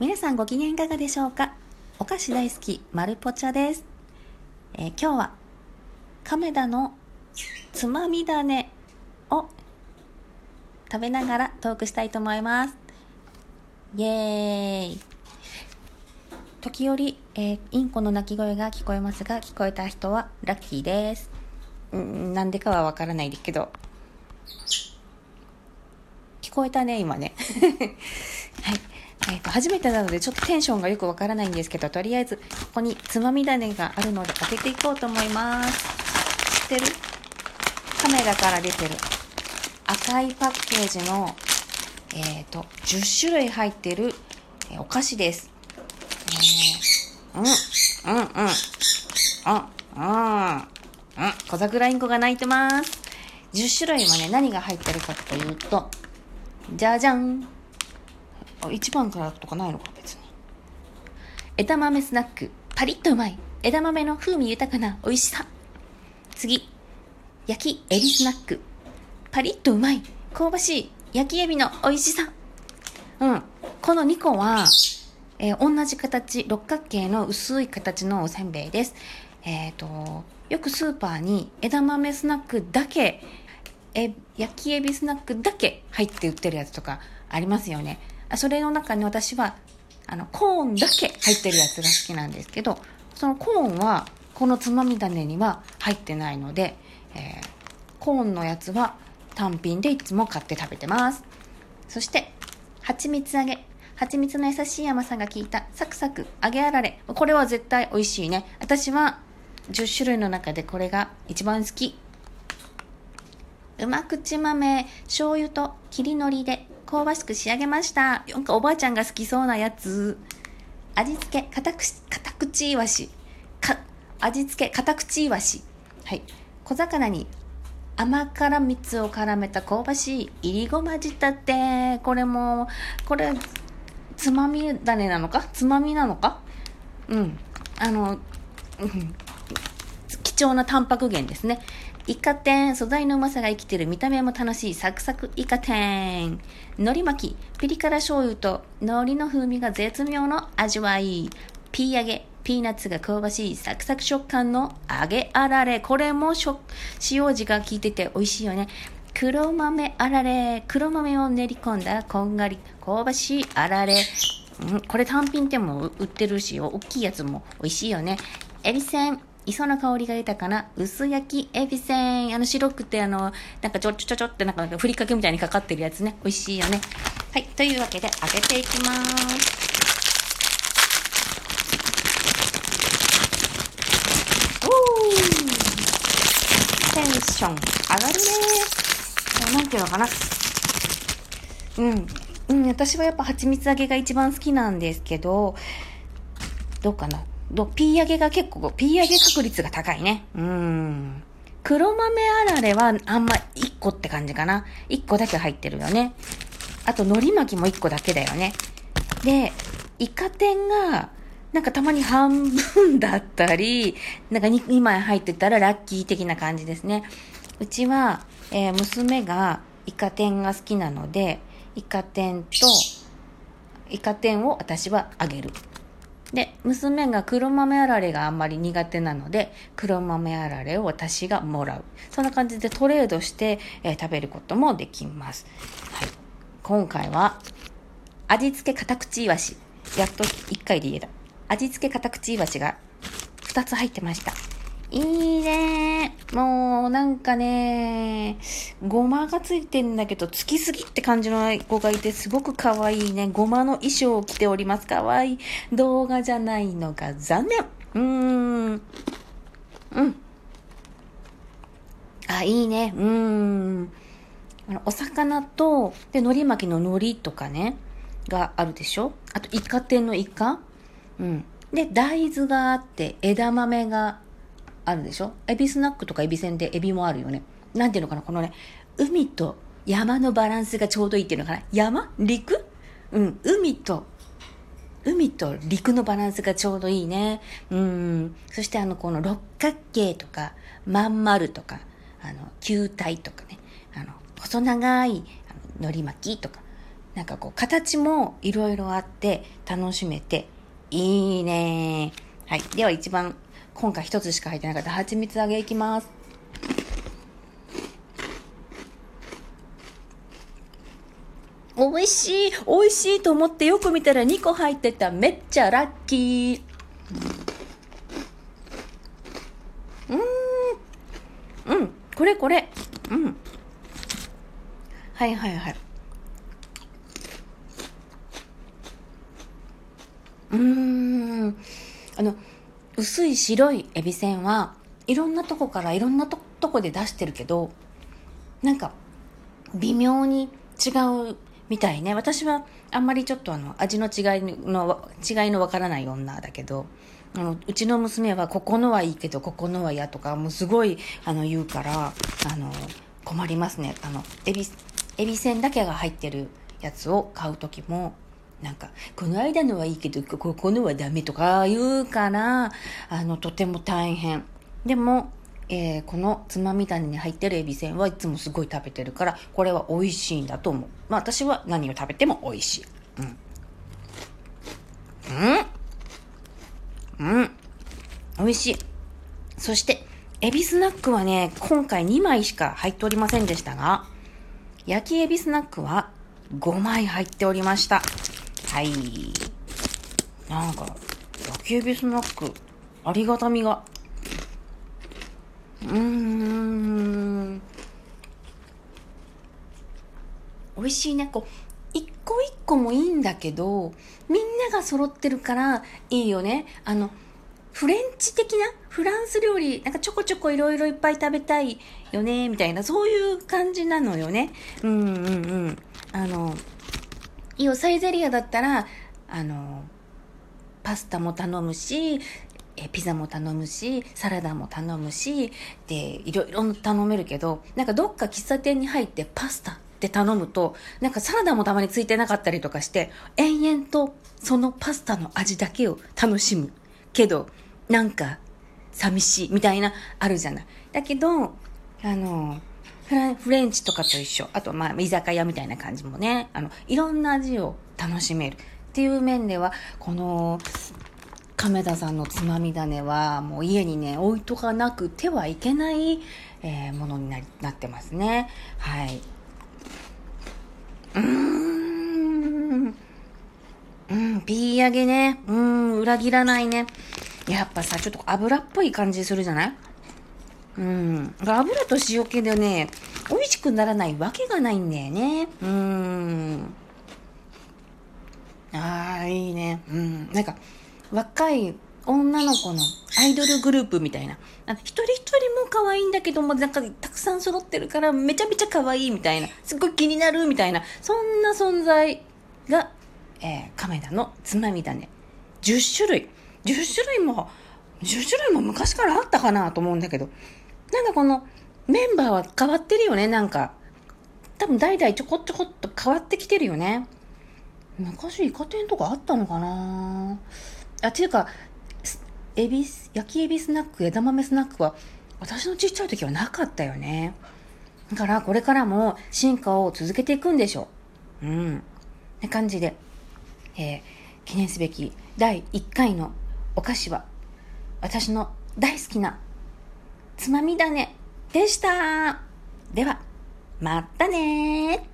皆さんご機嫌いかがでしょうか？お菓子大好き、まるぽちゃです。えー今日は、亀田のつまみ種を食べながらトークしたいと思います。イエーイ時折、えーインコの鳴き声が聞こえますが、聞こえた人はラッキーです。んなんでかはわからないですけど、聞こえたね、今ね。はい。えっ、と、初めてなのでちょっとテンションがよくわからないんですけど、とりあえず、ここにつまみ種があるので開けていこうと思います。知ってる？カメラから出てる赤いパッケージの、えっ、と、10種類入ってる、えお菓子です。うん、うん、うん、うん、うん、うん。小桜インコが鳴いてます。10種類はね、何が入ってるかというと、じゃじゃん。あ、1番からとかないのか、別に。枝豆スナック、パリッとうまい。枝豆の風味豊かな美味しさ。次、焼きエビスナック、パリッとうまい。香ばしい焼きエビの美味しさ。うん。この2個は、えー同じ形、六角形の薄い形のおせんべいです。えっ、と、よくスーパーに枝豆スナックだけ、え、焼きエビスナックだけ入って売ってるやつとかありますよね。それの中に私は、あの、コーンだけ入ってるやつが好きなんですけど、そのコーンは、このつまみ種には入ってないので、えーコーンのやつは単品でいつも買って食べてます。そして、蜂蜜揚げ。蜂蜜の優しい甘さが効いたサクサク揚げあられ。これは絶対美味しいね。私は10種類の中でこれが一番好き。うま口豆、醤油と切り海苔で香ばしく仕上げました。なんかおばあちゃんが好きそうなやつ。味付け、片口、片口いわし。か、味付け、片口いわし。はい。小魚に甘辛蜜を絡めた香ばしいいりごま仕立て。これも、これ、つまみ種なのか？つまみなのか？うん。あの、うん貴重なタンパク源ですね。イカ天、素材のうまさが生きてる見た目も楽しいサクサクイカ天。海苔巻き、ピリ辛醤油と海苔の風味が絶妙の味わい。ピー揚げ、ピーナッツが香ばしいサクサク食感の揚げあられ。これもしょ塩味が効いてて美味しいよね。黒豆あられ。黒豆を練り込んだこんがり香ばしいあられ。うん、これ単品でも売ってるし、大きいやつも美味しいよね。エビせん。磯の香りが豊かな薄焼きエビせん。あの白くてあの、なんかちょちょちょちょってなんかふりかけみたいにかかってるやつね。美味しいよね。はい。というわけで揚げていきます。おーテンション上がるねー。なんていうのかな。うん。うん、私はやっぱ蜂蜜揚げが一番好きなんですけど、どうかな。どピー揚げが結構、ピー揚げ確率が高いね。うん。黒豆あられはあんま1個って感じかな。1個だけ入ってるよね。あと、海苔巻きも1個だけだよね。で、イカ天が、なんかたまに半分だったり、なんか 2, 2枚入ってたらラッキー的な感じですね。うちは、えー娘がイカ天が好きなので、イカ天と、イカ天を私はあげる。で、娘が黒豆あられがあんまり苦手なので、黒豆あられを私がもらう。そんな感じでトレードして、えー食べることもできます。はい。今回は、味付け片口いわし。やっと1回で言えた。味付け片口いわしが2つ入ってました。いいねーもう、なんかねごまがついてんだけど、つきすぎって感じの子がいて、すごく可愛いね。ごまの衣装を着ております。可愛い動画じゃないのが残念。うーん。うん。あ、いいね。うーん。お魚と、で、海苔巻きの海苔とかね、があるでしょ？あと、イカ天のイカ？うん。で、大豆があって、枝豆があるでしょ？エビスナックとかエビせんでエビもあるよね。なんていうのかな？このね、海と山のバランスがちょうどいいっていうのかな？山？陸？うん。海と、海と陸のバランスがちょうどいいね。うん。そしてあの、この六角形とか、まん丸とか、あの、球体とかね。あの、細長い、あの海苔巻きとか、なんかこう、形もいろいろあって楽しめていいねはい。では一番、今回一つしか入ってなかった蜂蜜揚げいきます。美味しい美味しいと思ってよく見たら2個入ってた。めっちゃラッキー。うん。うん。これこれ。うん。はいはいはい。うーん。薄い白いエビせんはいろんなとこからいろんなとこで出してるけど、なんか微妙に違うみたいね。私はあんまりちょっとあの味の違いの、違いのわからない女だけど、あのうちの娘はここのはいいけどここのは嫌とかもうすごいあの言うからあの困りますねあのエビエビせんだけが入ってるやつを買う時もなんか、この間のはいいけど、ここのはダメとか言うから、あの、とても大変。でも、えー、このつまみ種に入ってるエビせんはいつもすごい食べてるから、これは美味しいんだと思う。まあ私は何を食べても美味しい。うん。うん。うん。美味しい。そして、エビスナックはね、今回2枚しか入っておりませんでしたが、焼きエビスナックは5枚入っておりました。はい。なんか、焼きエビスナック、ありがたみがうーん。美味しいね。こう、一個一個もいいんだけど、みんなが揃ってるからいいよね。あの、フレンチ的なフランス料理、なんかちょこちょこいろいろいっぱい食べたいよね、みたいな、そういう感じなのよね。うんうんうん。あの、いいよ、サイゼリアだったら、あの、パスタも頼むし、えピザも頼むし、サラダも頼むし、で、いろいろ頼めるけど、なんかどっか喫茶店に入ってパスタって頼むと、なんかサラダもたまについてなかったりとかして、延々とそのパスタの味だけを楽しむ。けど、なんか寂しいみたいなあるじゃない。だけど、あの、フレンチとかと一緒。あと、まあ、居酒屋みたいな感じもね、あの、いろんな味を楽しめる。っていう面では、この、亀田さんのつまみ種はもう家にね置いとかなくてはいけない、えー、ものにななってますね。はい。うーん。うんピー揚げね。うん裏切らないね。やっぱさちょっと油っぽい感じするじゃない？うん油と塩気でね美味しくならないわけがないんだよねうんああいいねうんなんか若い女の子のアイドルグループみたいな。一人一人も可愛いんだけども、なんかたくさん揃ってるからめちゃめちゃ可愛いみたいな。すっごい気になるみたいな。そんな存在が、えー、亀田のつまみだね。10種類。10種類も、10種類も昔からあったかなと思うんだけど。なんかこのメンバーは変わってるよね、なんか。多分代々ちょこちょこっと変わってきてるよね。昔イカ天とかあったのかなあ、ていうか、エビス、焼きエビスナック、枝豆スナックは、私のちっちゃい時はなかったよね。だから、これからも進化を続けていくんでしょう。うん。な感じで、えー、記念すべき第1回のお菓子は、私の大好きなつまみだねでした。では、またね